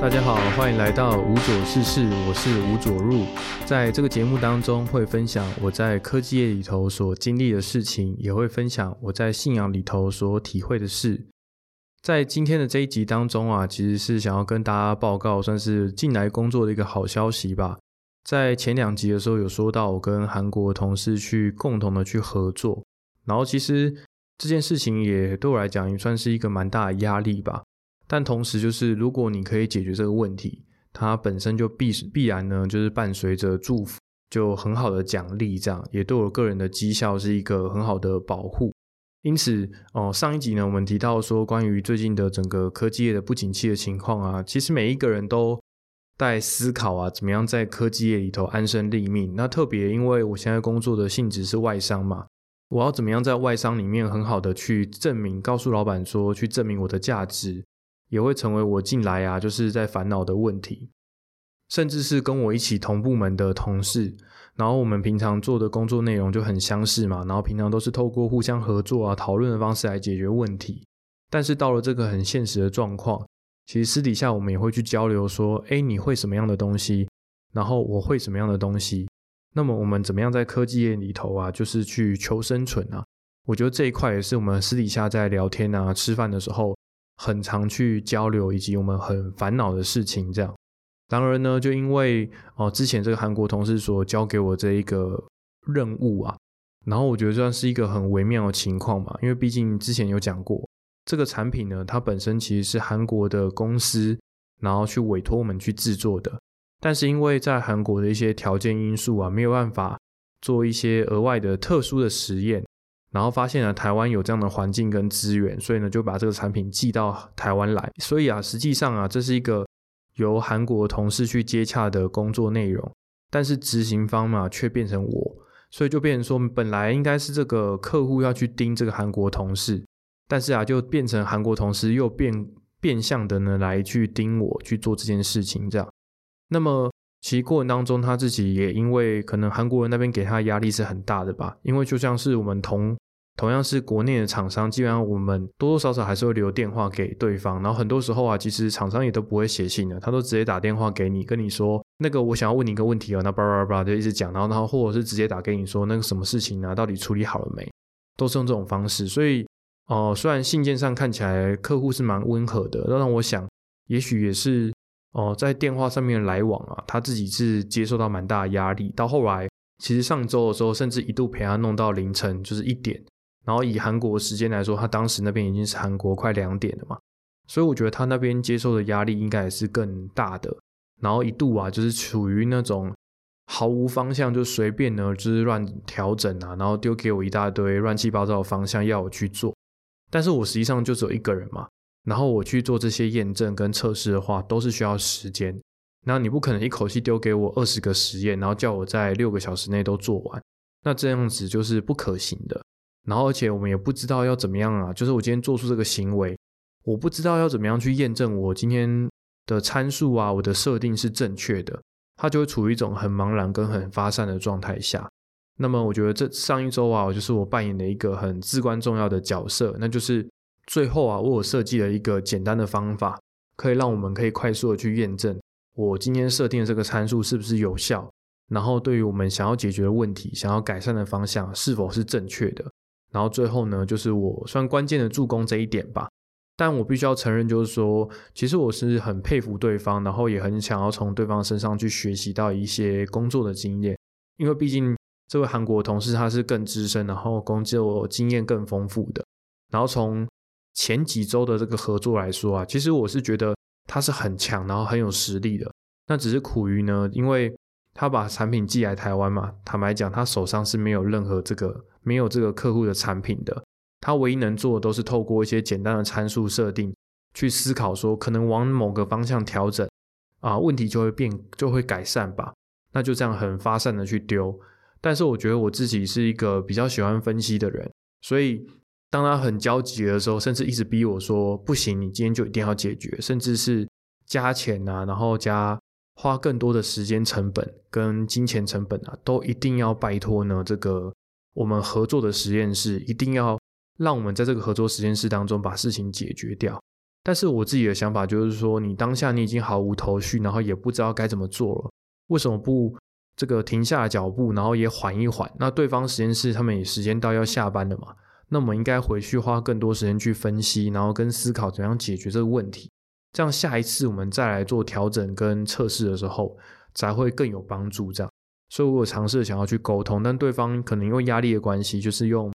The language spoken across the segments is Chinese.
大家好，欢迎来到无左事事，我是吴左入。在这个节目当中，会分享我在科技业里头所经历的事情，也会分享我在信仰里头所体会的事。在今天的这一集当中啊，其实是想要跟大家报告，算是进来工作的一个好消息吧。在前两集的时候有说到，我跟韩国同事去共同的去合作，然后其实这件事情也对我来讲也算是一个蛮大的压力吧。但同时，就是如果你可以解决这个问题，它本身就必必然呢，就是伴随着祝福，就很好的奖励，这样也对我个人的绩效是一个很好的保护。因此，哦，上一集呢，我们提到说关于最近的整个科技业的不景气的情况啊，其实每一个人都在思考啊，怎么样在科技业里头安身立命。那特别因为我现在工作的性质是外商嘛，我要怎么样在外商里面很好的去证明，告诉老板说，去证明我的价值。也会成为我进来啊，就是在烦恼的问题，甚至是跟我一起同部门的同事，然后我们平常做的工作内容就很相似嘛，然后平常都是透过互相合作啊、讨论的方式来解决问题。但是到了这个很现实的状况，其实私底下我们也会去交流说，哎，你会什么样的东西，然后我会什么样的东西，那么我们怎么样在科技业里头啊，就是去求生存啊？我觉得这一块也是我们私底下在聊天啊、吃饭的时候。很常去交流，以及我们很烦恼的事情，这样。当然呢，就因为哦，之前这个韩国同事所交给我这一个任务啊，然后我觉得算是一个很微妙的情况嘛，因为毕竟之前有讲过，这个产品呢，它本身其实是韩国的公司，然后去委托我们去制作的，但是因为在韩国的一些条件因素啊，没有办法做一些额外的特殊的实验。然后发现了台湾有这样的环境跟资源，所以呢就把这个产品寄到台湾来。所以啊，实际上啊，这是一个由韩国同事去接洽的工作内容，但是执行方嘛却变成我，所以就变成说，本来应该是这个客户要去盯这个韩国同事，但是啊，就变成韩国同事又变变相的呢来去盯我去做这件事情，这样。那么。其实过程当中，他自己也因为可能韩国人那边给他压力是很大的吧，因为就像是我们同同样是国内的厂商，基本上我们多多少少还是会留电话给对方，然后很多时候啊，其实厂商也都不会写信的，他都直接打电话给你，跟你说那个我想要问你一个问题哦，那叭叭叭就一直讲，然后然后或者是直接打给你说那个什么事情啊，到底处理好了没，都是用这种方式，所以哦，虽然信件上看起来客户是蛮温和的，让我想也许也是。哦，在电话上面来往啊，他自己是接受到蛮大的压力。到后来，其实上周的时候，甚至一度陪他弄到凌晨，就是一点。然后以韩国时间来说，他当时那边已经是韩国快两点了嘛，所以我觉得他那边接受的压力应该也是更大的。然后一度啊，就是处于那种毫无方向，就随便呢，就是乱调整啊，然后丢给我一大堆乱七八糟的方向要我去做。但是我实际上就只有一个人嘛。然后我去做这些验证跟测试的话，都是需要时间。那你不可能一口气丢给我二十个实验，然后叫我在六个小时内都做完，那这样子就是不可行的。然后而且我们也不知道要怎么样啊，就是我今天做出这个行为，我不知道要怎么样去验证我今天的参数啊，我的设定是正确的，它就会处于一种很茫然跟很发散的状态下。那么我觉得这上一周啊，就是我扮演的一个很至关重要的角色，那就是。最后啊，为我设计了一个简单的方法，可以让我们可以快速的去验证我今天设定的这个参数是不是有效，然后对于我们想要解决的问题、想要改善的方向是否是正确的。然后最后呢，就是我算关键的助攻这一点吧。但我必须要承认，就是说，其实我是很佩服对方，然后也很想要从对方身上去学习到一些工作的经验，因为毕竟这位韩国同事他是更资深，然后工作经验更丰富的，然后从前几周的这个合作来说啊，其实我是觉得他是很强，然后很有实力的。那只是苦于呢，因为他把产品寄来台湾嘛，坦白讲，他手上是没有任何这个没有这个客户的产品的。他唯一能做的都是透过一些简单的参数设定去思考，说可能往某个方向调整啊，问题就会变就会改善吧。那就这样很发散的去丢。但是我觉得我自己是一个比较喜欢分析的人，所以。当他很焦急的时候，甚至一直逼我说：“不行，你今天就一定要解决，甚至是加钱啊，然后加花更多的时间成本跟金钱成本啊，都一定要拜托呢。这个我们合作的实验室一定要让我们在这个合作实验室当中把事情解决掉。”但是我自己的想法就是说，你当下你已经毫无头绪，然后也不知道该怎么做了，为什么不这个停下脚步，然后也缓一缓？那对方实验室他们也时间到要下班了嘛？那我们应该回去花更多时间去分析，然后跟思考怎样解决这个问题。这样下一次我们再来做调整跟测试的时候，才会更有帮助。这样，所以我尝试想要去沟通，但对方可能因为压力的关系，就是用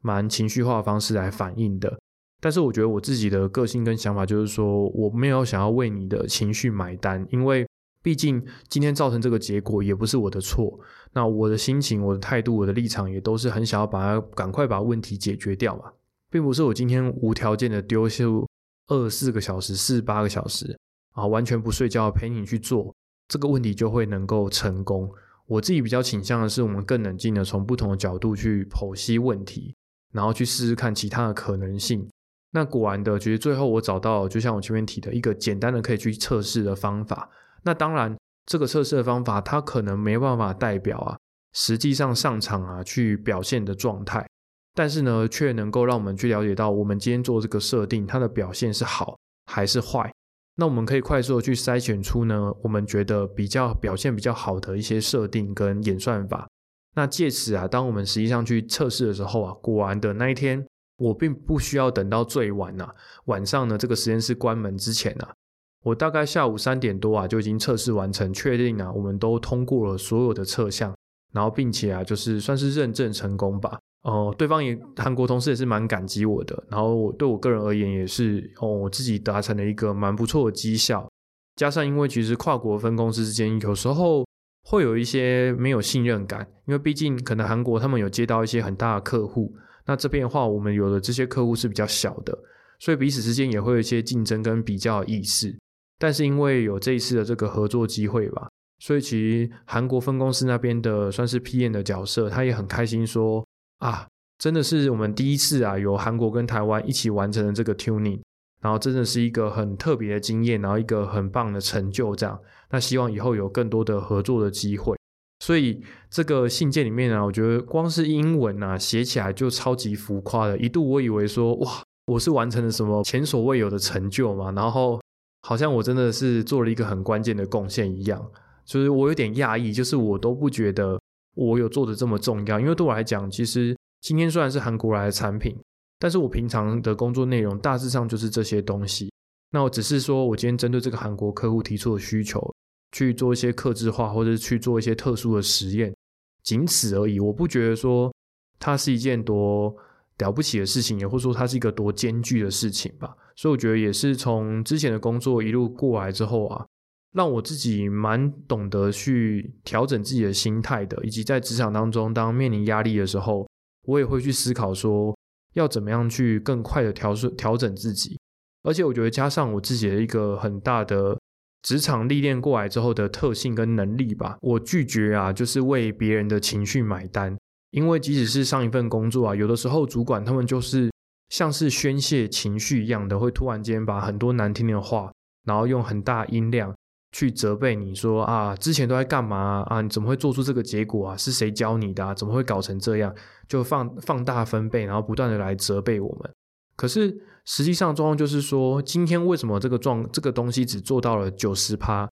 蛮情绪化的方式来反应的。但是我觉得我自己的个性跟想法就是说，我没有想要为你的情绪买单，因为毕竟今天造成这个结果也不是我的错。那我的心情、我的态度、我的立场也都是很想要把它赶快把问题解决掉嘛，并不是我今天无条件的丢秀二四个小时、四八个小时啊，完全不睡觉陪你去做这个问题就会能够成功。我自己比较倾向的是，我们更冷静的从不同的角度去剖析问题，然后去试试看其他的可能性。那果然的，其实最后我找到，就像我前面提的一个简单的可以去测试的方法。那当然，这个测试的方法它可能没办法代表啊，实际上上场啊去表现的状态，但是呢，却能够让我们去了解到，我们今天做这个设定，它的表现是好还是坏。那我们可以快速的去筛选出呢，我们觉得比较表现比较好的一些设定跟演算法。那借此啊，当我们实际上去测试的时候啊，果然的那一天。我并不需要等到最晚呐，晚上呢这个实验室关门之前啊，我大概下午三点多啊就已经测试完成，确定啊我们都通过了所有的测项，然后并且啊就是算是认证成功吧。哦，对方也韩国同事也是蛮感激我的，然后我对我个人而言也是哦我自己达成了一个蛮不错的绩效，加上因为其实跨国分公司之间有时候会有一些没有信任感，因为毕竟可能韩国他们有接到一些很大的客户。那这边的话，我们有的这些客户是比较小的，所以彼此之间也会有一些竞争跟比较意识。但是因为有这一次的这个合作机会吧，所以其实韩国分公司那边的算是 PM 的角色，他也很开心说啊，真的是我们第一次啊，有韩国跟台湾一起完成了这个 tuning，然后真的是一个很特别的经验，然后一个很棒的成就这样。那希望以后有更多的合作的机会。所以这个信件里面呢，我觉得光是英文啊，写起来就超级浮夸的。一度我以为说，哇，我是完成了什么前所未有的成就嘛，然后好像我真的是做了一个很关键的贡献一样。就是我有点讶异，就是我都不觉得我有做的这么重要。因为对我来讲，其实今天虽然是韩国来的产品，但是我平常的工作内容大致上就是这些东西。那我只是说我今天针对这个韩国客户提出的需求。去做一些克制化，或者去做一些特殊的实验，仅此而已。我不觉得说它是一件多了不起的事情，也或者说它是一个多艰巨的事情吧。所以我觉得也是从之前的工作一路过来之后啊，让我自己蛮懂得去调整自己的心态的，以及在职场当中当面临压力的时候，我也会去思考说要怎么样去更快的调顺调整自己。而且我觉得加上我自己的一个很大的。职场历练过来之后的特性跟能力吧，我拒绝啊，就是为别人的情绪买单。因为即使是上一份工作啊，有的时候主管他们就是像是宣泄情绪一样的，会突然间把很多难听的话，然后用很大音量去责备你说啊，之前都在干嘛啊？你怎么会做出这个结果啊？是谁教你的？怎么会搞成这样？就放放大分贝，然后不断的来责备我们。可是实际上状况就是说，今天为什么这个状这个东西只做到了九十趴？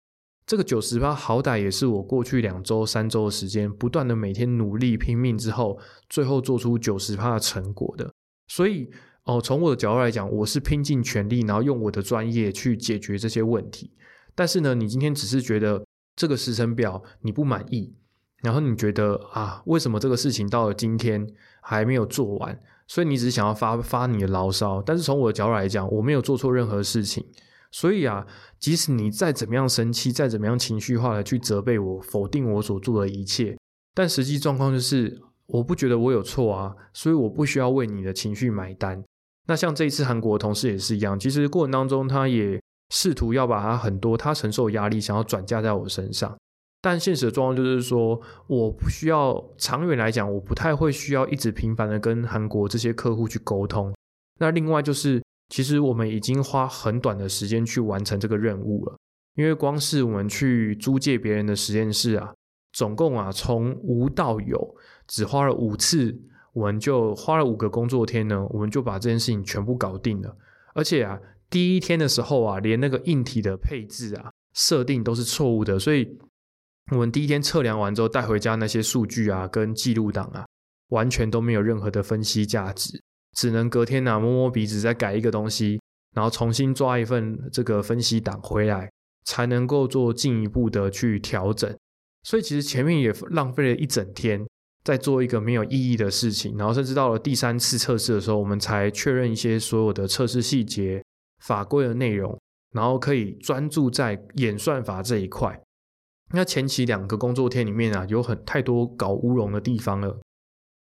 这个九十趴好歹也是我过去两周、三周的时间，不断的每天努力拼命之后，最后做出九十趴的成果的。所以哦，从我的角度来讲，我是拼尽全力，然后用我的专业去解决这些问题。但是呢，你今天只是觉得这个时程表你不满意，然后你觉得啊，为什么这个事情到了今天还没有做完？所以你只是想要发发你的牢骚，但是从我的角度来讲，我没有做错任何事情。所以啊，即使你再怎么样生气，再怎么样情绪化的去责备我、否定我所做的一切，但实际状况就是，我不觉得我有错啊，所以我不需要为你的情绪买单。那像这一次韩国的同事也是一样，其实过程当中他也试图要把他很多他承受压力想要转嫁在我身上。但现实的状况就是说，我不需要长远来讲，我不太会需要一直频繁的跟韩国这些客户去沟通。那另外就是，其实我们已经花很短的时间去完成这个任务了，因为光是我们去租借别人的实验室啊，总共啊从无到有，只花了五次，我们就花了五个工作天呢，我们就把这件事情全部搞定了。而且啊，第一天的时候啊，连那个硬体的配置啊设定都是错误的，所以我们第一天测量完之后带回家那些数据啊跟记录档啊，完全都没有任何的分析价值，只能隔天呢摸摸鼻子再改一个东西，然后重新抓一份这个分析档回来，才能够做进一步的去调整。所以其实前面也浪费了一整天。在做一个没有意义的事情，然后甚至到了第三次测试的时候，我们才确认一些所有的测试细节、法规的内容，然后可以专注在演算法这一块。那前期两个工作天里面啊，有很太多搞乌龙的地方了，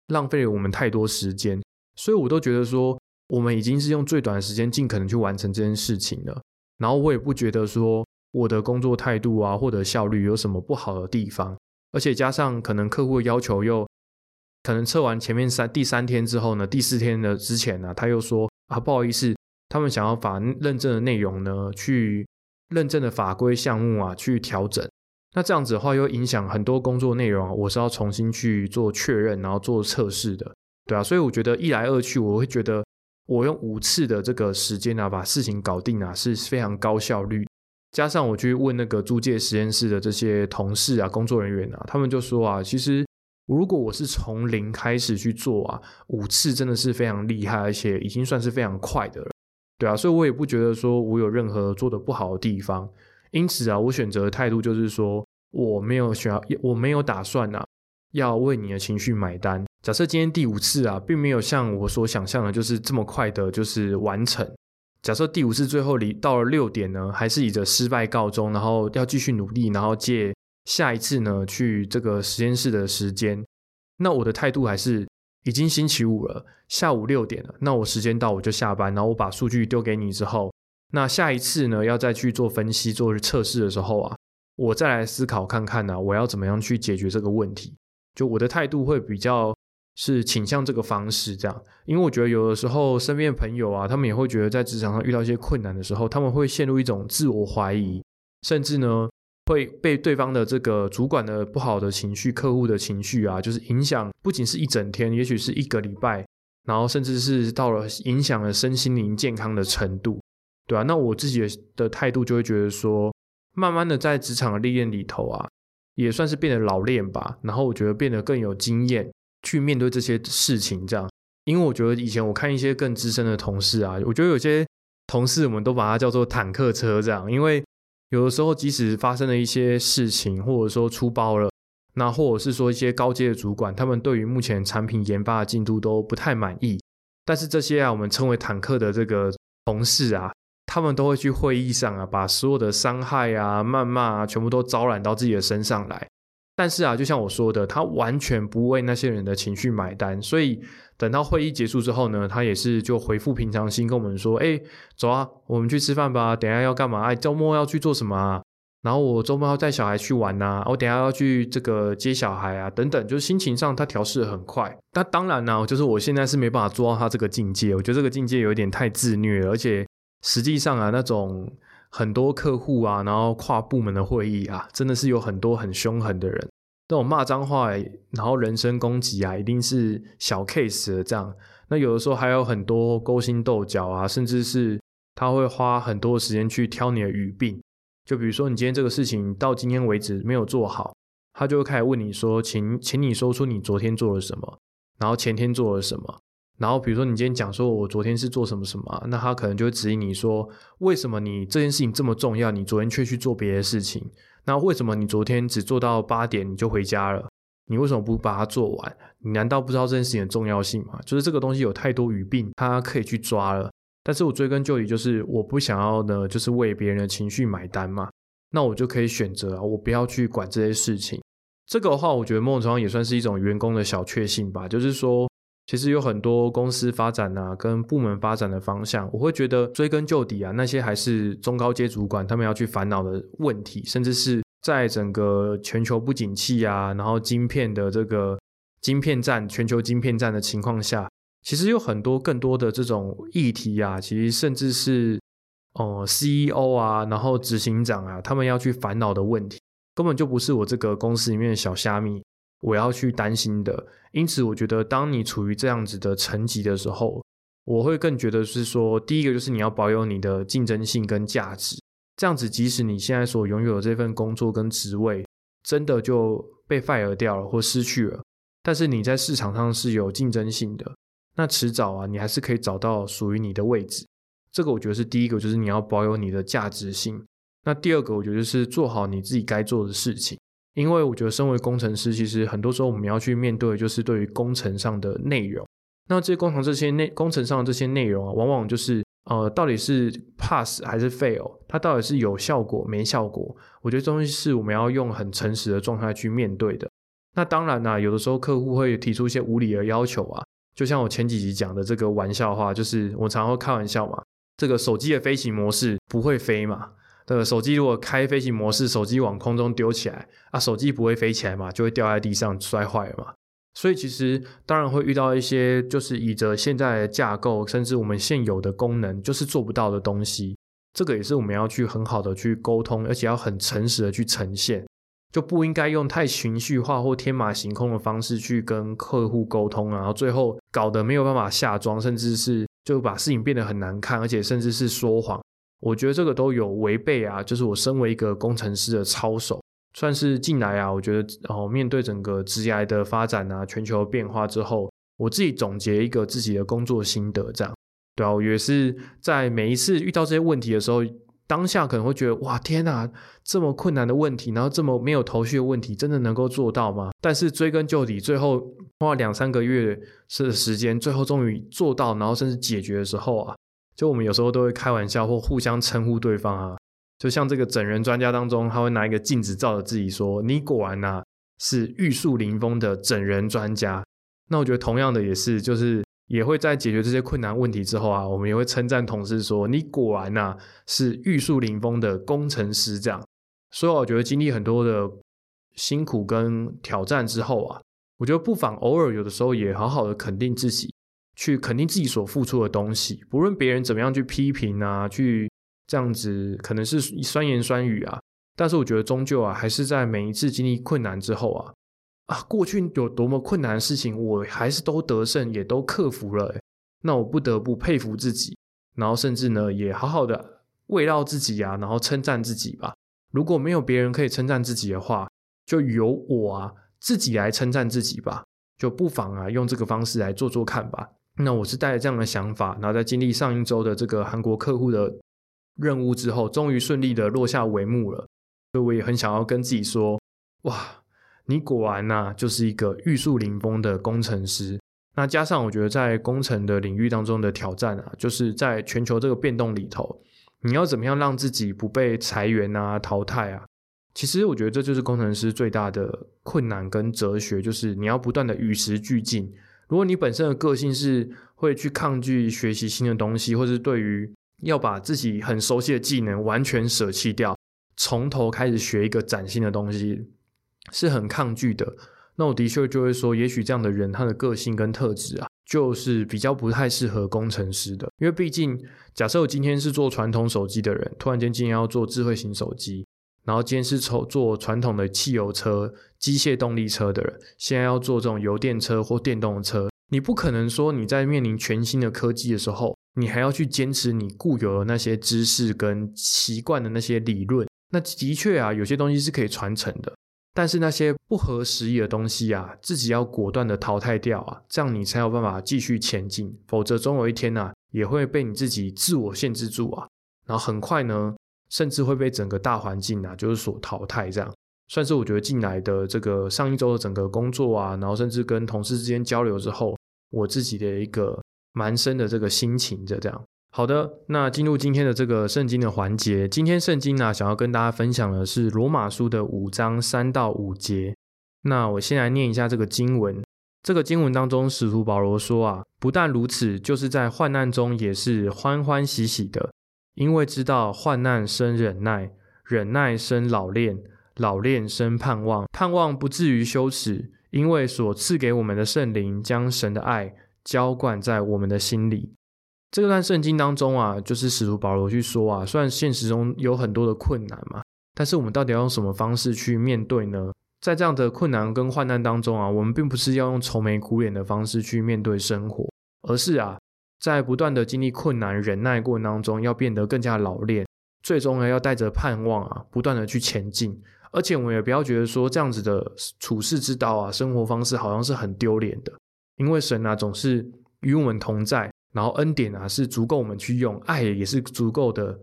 浪费了我们太多时间，所以我都觉得说，我们已经是用最短的时间尽可能去完成这件事情了。然后我也不觉得说我的工作态度啊或者效率有什么不好的地方，而且加上可能客户要求又。可能测完前面三第三天之后呢，第四天的之前呢，他又说啊，不好意思，他们想要把认证的内容呢，去认证的法规项目啊，去调整。那这样子的话，又影响很多工作内容，我是要重新去做确认，然后做测试的，对啊。所以我觉得一来二去，我会觉得我用五次的这个时间啊，把事情搞定啊，是非常高效率。加上我去问那个租借实验室的这些同事啊、工作人员啊，他们就说啊，其实。如果我是从零开始去做啊，五次真的是非常厉害，而且已经算是非常快的了，对啊，所以我也不觉得说我有任何做的不好的地方，因此啊，我选择的态度就是说，我没有想要，我没有打算啊，要为你的情绪买单。假设今天第五次啊，并没有像我所想象的，就是这么快的，就是完成。假设第五次最后离到了六点呢，还是以着失败告终，然后要继续努力，然后借。下一次呢，去这个实验室的时间，那我的态度还是已经星期五了，下午六点了，那我时间到我就下班，然后我把数据丢给你之后，那下一次呢要再去做分析、做测试的时候啊，我再来思考看看呢，我要怎么样去解决这个问题。就我的态度会比较是倾向这个方式这样，因为我觉得有的时候身边的朋友啊，他们也会觉得在职场上遇到一些困难的时候，他们会陷入一种自我怀疑，甚至呢。会被对方的这个主管的不好的情绪、客户的情绪啊，就是影响，不仅是一整天，也许是一个礼拜，然后甚至是到了影响了身心灵健康的程度，对啊，那我自己的态度就会觉得说，慢慢的在职场的历练里头啊，也算是变得老练吧。然后我觉得变得更有经验去面对这些事情，这样。因为我觉得以前我看一些更资深的同事啊，我觉得有些同事我们都把它叫做坦克车这样，因为。有的时候，即使发生了一些事情，或者说出包了，那或者是说一些高阶的主管，他们对于目前产品研发的进度都不太满意。但是这些啊，我们称为坦克的这个同事啊，他们都会去会议上啊，把所有的伤害啊、谩骂啊，全部都招揽到自己的身上来。但是啊，就像我说的，他完全不为那些人的情绪买单，所以。等到会议结束之后呢，他也是就回复平常心跟我们说：“哎，走啊，我们去吃饭吧。等下要干嘛？哎，周末要去做什么啊？然后我周末要带小孩去玩呐。我等下要去这个接小孩啊，等等。就是心情上他调试很快。那当然呢，就是我现在是没办法做到他这个境界。我觉得这个境界有点太自虐了，而且实际上啊，那种很多客户啊，然后跨部门的会议啊，真的是有很多很凶狠的人。”那种骂脏话，然后人身攻击啊，一定是小 case 的这样。那有的时候还有很多勾心斗角啊，甚至是他会花很多时间去挑你的语病。就比如说你今天这个事情到今天为止没有做好，他就会开始问你说：“请，请你说出你昨天做了什么，然后前天做了什么。”然后比如说你今天讲说我昨天是做什么什么，那他可能就会指引你说：“为什么你这件事情这么重要，你昨天却去做别的事情？”那为什么你昨天只做到八点你就回家了？你为什么不把它做完？你难道不知道这件事情的重要性吗？就是这个东西有太多语病，它可以去抓了。但是我追根究底，就是我不想要呢，就是为别人的情绪买单嘛。那我就可以选择啊，我不要去管这些事情。这个的话，我觉得某种程度也算是一种员工的小确幸吧。就是说，其实有很多公司发展啊，跟部门发展的方向，我会觉得追根究底啊，那些还是中高阶主管他们要去烦恼的问题，甚至是。在整个全球不景气啊，然后晶片的这个晶片战、全球晶片战的情况下，其实有很多更多的这种议题啊，其实甚至是哦 CEO 啊，然后执行长啊，他们要去烦恼的问题，根本就不是我这个公司里面的小虾米我要去担心的。因此，我觉得当你处于这样子的层级的时候，我会更觉得是说，第一个就是你要保有你的竞争性跟价值，这样子，即使你现在所拥有的这份工作跟职位真的就被 fire 掉了或失去了，但是你在市场上是有竞争性的，那迟早啊，你还是可以找到属于你的位置。这个我觉得是第一个，就是你要保有你的价值性。那第二个，我觉得是做好你自己该做的事情。因为我觉得，身为工程师，其实很多时候我们要去面对，就是对于工程上的内容。那这些工程这些内工程上的这些内容啊，往往就是呃，到底是 pass 还是 fail，它到底是有效果没效果？我觉得东西是我们要用很诚实的状态去面对的。那当然呢，有的时候客户会提出一些无理的要求啊，就像我前几集讲的这个玩笑话，就是我常会开玩笑嘛，这个手机的飞行模式不会飞嘛。这个手机如果开飞行模式，手机往空中丢起来啊，手机不会飞起来嘛，就会掉在地上摔坏了嘛。所以其实当然会遇到一些，就是以着现在的架构，甚至我们现有的功能，就是做不到的东西。这个也是我们要去很好的去沟通，而且要很诚实的去呈现，就不应该用太情绪化或天马行空的方式去跟客户沟通，然后最后搞得没有办法下装，甚至是就把事情变得很难看，而且甚至是说谎。我觉得这个都有违背啊，就是我身为一个工程师的操守，算是进来啊。我觉得哦，面对整个职业的发展啊，全球变化之后，我自己总结一个自己的工作心得，这样对啊。我也是在每一次遇到这些问题的时候，当下可能会觉得哇，天哪，这么困难的问题，然后这么没有头绪的问题，真的能够做到吗？但是追根究底，最后花了两三个月是时间，最后终于做到，然后甚至解决的时候啊。就我们有时候都会开玩笑或互相称呼对方啊，就像这个整人专家当中，他会拿一个镜子照着自己说：“你果然呐是玉树临风的整人专家。”那我觉得同样的也是，就是也会在解决这些困难问题之后啊，我们也会称赞同事说：“你果然呐是玉树临风的工程师。”这样，所以我觉得经历很多的辛苦跟挑战之后啊，我觉得不妨偶尔有的时候也好好的肯定自己。去肯定自己所付出的东西，不论别人怎么样去批评啊，去这样子可能是酸言酸语啊，但是我觉得终究啊，还是在每一次经历困难之后啊，啊，过去有多么困难的事情，我还是都得胜，也都克服了，那我不得不佩服自己，然后甚至呢，也好好的慰劳自己啊，然后称赞自己吧。如果没有别人可以称赞自己的话，就由我啊自己来称赞自己吧，就不妨啊用这个方式来做做看吧。那我是带着这样的想法，然后在经历上一周的这个韩国客户的任务之后，终于顺利的落下帷幕了。所以我也很想要跟自己说：哇，你果然呐，就是一个玉树临风的工程师。那加上我觉得在工程的领域当中的挑战啊，就是在全球这个变动里头，你要怎么样让自己不被裁员啊、淘汰啊？其实我觉得这就是工程师最大的困难跟哲学，就是你要不断的与时俱进。如果你本身的个性是会去抗拒学习新的东西，或是对于要把自己很熟悉的技能完全舍弃掉，从头开始学一个崭新的东西，是很抗拒的。那我的确就会说，也许这样的人他的个性跟特质啊，就是比较不太适合工程师的。因为毕竟，假设我今天是做传统手机的人，突然间今天要做智慧型手机。然后今天是从做传统的汽油车、机械动力车的人，现在要做这种油电车或电动车，你不可能说你在面临全新的科技的时候，你还要去坚持你固有的那些知识跟习惯的那些理论。那的确啊，有些东西是可以传承的，但是那些不合时宜的东西啊，自己要果断的淘汰掉啊，这样你才有办法继续前进。否则总有一天呢，也会被你自己自我限制住啊，然后很快呢。甚至会被整个大环境啊，就是所淘汰，这样算是我觉得进来的这个上一周的整个工作啊，然后甚至跟同事之间交流之后，我自己的一个蛮深的这个心情的这样。好的，那进入今天的这个圣经的环节，今天圣经呢想要跟大家分享的是罗马书的五章三到五节。那我先来念一下这个经文，这个经文当中，使徒保罗说啊，不但如此，就是在患难中也是欢欢喜喜的。因为知道患难生忍耐，忍耐生老练，老练生盼望，盼望不至于羞耻，因为所赐给我们的圣灵将神的爱浇灌在我们的心里。这段圣经当中啊，就是使徒保罗去说啊，虽然现实中有很多的困难嘛，但是我们到底要用什么方式去面对呢？在这样的困难跟患难当中啊，我们并不是要用愁眉苦脸的方式去面对生活，而是啊。在不断的经历困难、忍耐过程当中，要变得更加老练，最终呢，要带着盼望啊，不断的去前进。而且我们也不要觉得说这样子的处世之道啊，生活方式好像是很丢脸的，因为神啊总是与我们同在，然后恩典啊是足够我们去用，爱也是足够的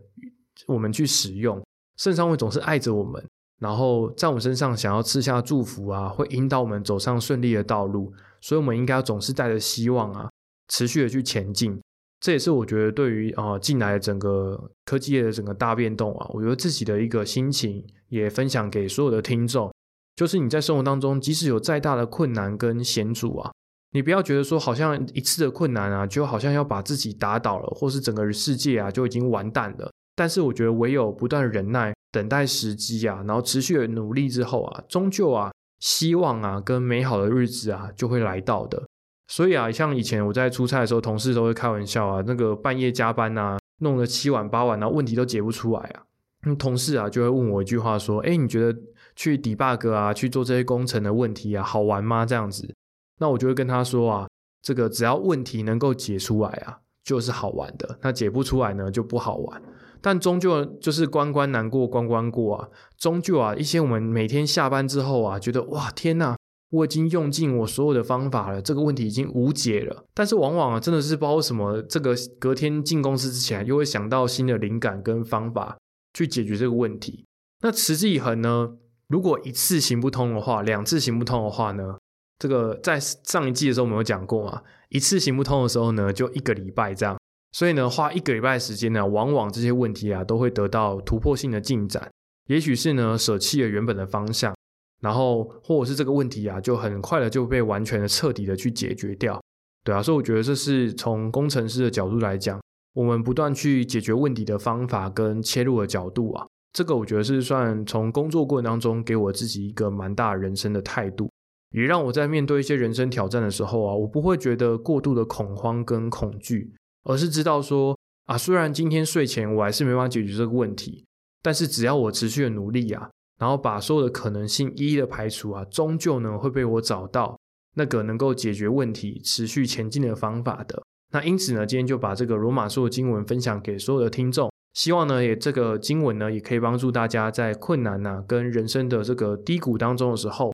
我们去使用。圣上会总是爱着我们，然后在我们身上想要赐下祝福啊，会引导我们走上顺利的道路。所以，我们应该总是带着希望啊，持续的去前进。这也是我觉得对于啊近来整个科技业的整个大变动啊，我觉得自己的一个心情也分享给所有的听众。就是你在生活当中，即使有再大的困难跟险阻啊，你不要觉得说好像一次的困难啊，就好像要把自己打倒了，或是整个世界啊就已经完蛋了。但是我觉得唯有不断忍耐，等待时机啊，然后持续的努力之后啊，终究啊。希望啊，跟美好的日子啊，就会来到的。所以啊，像以前我在出差的时候，同事都会开玩笑啊，那个半夜加班啊，弄了七晚八晚，然后问题都解不出来啊。那同事啊，就会问我一句话说：“哎，你觉得去 debug 啊，去做这些工程的问题啊，好玩吗？”这样子，那我就会跟他说啊，这个只要问题能够解出来啊，就是好玩的。那解不出来呢，就不好玩。但终究就是关关难过关关过啊，终究啊，一些我们每天下班之后啊，觉得哇天呐，我已经用尽我所有的方法了，这个问题已经无解了。但是往往啊，真的是不知道什么，这个隔天进公司之前，又会想到新的灵感跟方法去解决这个问题。那持之以恒呢？如果一次行不通的话，两次行不通的话呢？这个在上一季的时候我们有讲过啊，一次行不通的时候呢，就一个礼拜这样。所以呢，花一个礼拜时间呢，往往这些问题啊都会得到突破性的进展。也许是呢，舍弃了原本的方向，然后或者是这个问题啊，就很快的就被完全的、彻底的去解决掉。对啊，所以我觉得这是从工程师的角度来讲，我们不断去解决问题的方法跟切入的角度啊，这个我觉得是算从工作过程当中给我自己一个蛮大人生的态度，也让我在面对一些人生挑战的时候啊，我不会觉得过度的恐慌跟恐惧。而是知道说啊，虽然今天睡前我还是没办法解决这个问题，但是只要我持续的努力啊，然后把所有的可能性一一的排除啊，终究呢会被我找到那个能够解决问题、持续前进的方法的。那因此呢，今天就把这个罗马书的经文分享给所有的听众，希望呢也这个经文呢也可以帮助大家在困难呐跟人生的这个低谷当中的时候，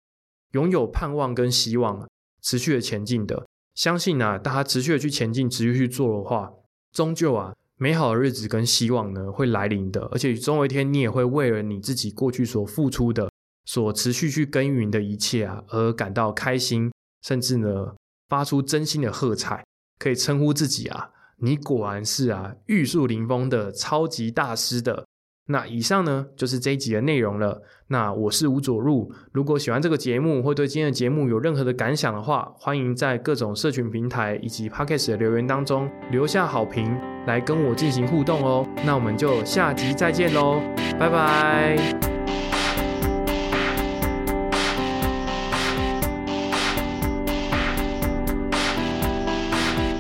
拥有盼望跟希望，持续的前进的。相信啊，大家持续的去前进，持续去做的话，终究啊，美好的日子跟希望呢会来临的。而且总有一天，你也会为了你自己过去所付出的、所持续去耕耘的一切啊，而感到开心，甚至呢，发出真心的喝彩，可以称呼自己啊，你果然是啊，玉树临风的超级大师的。那以上呢就是这一集的内容了。那我是吴佐入，如果喜欢这个节目或对今天的节目有任何的感想的话，欢迎在各种社群平台以及 Podcast 的留言当中留下好评，来跟我进行互动哦。那我们就下集再见喽，拜拜。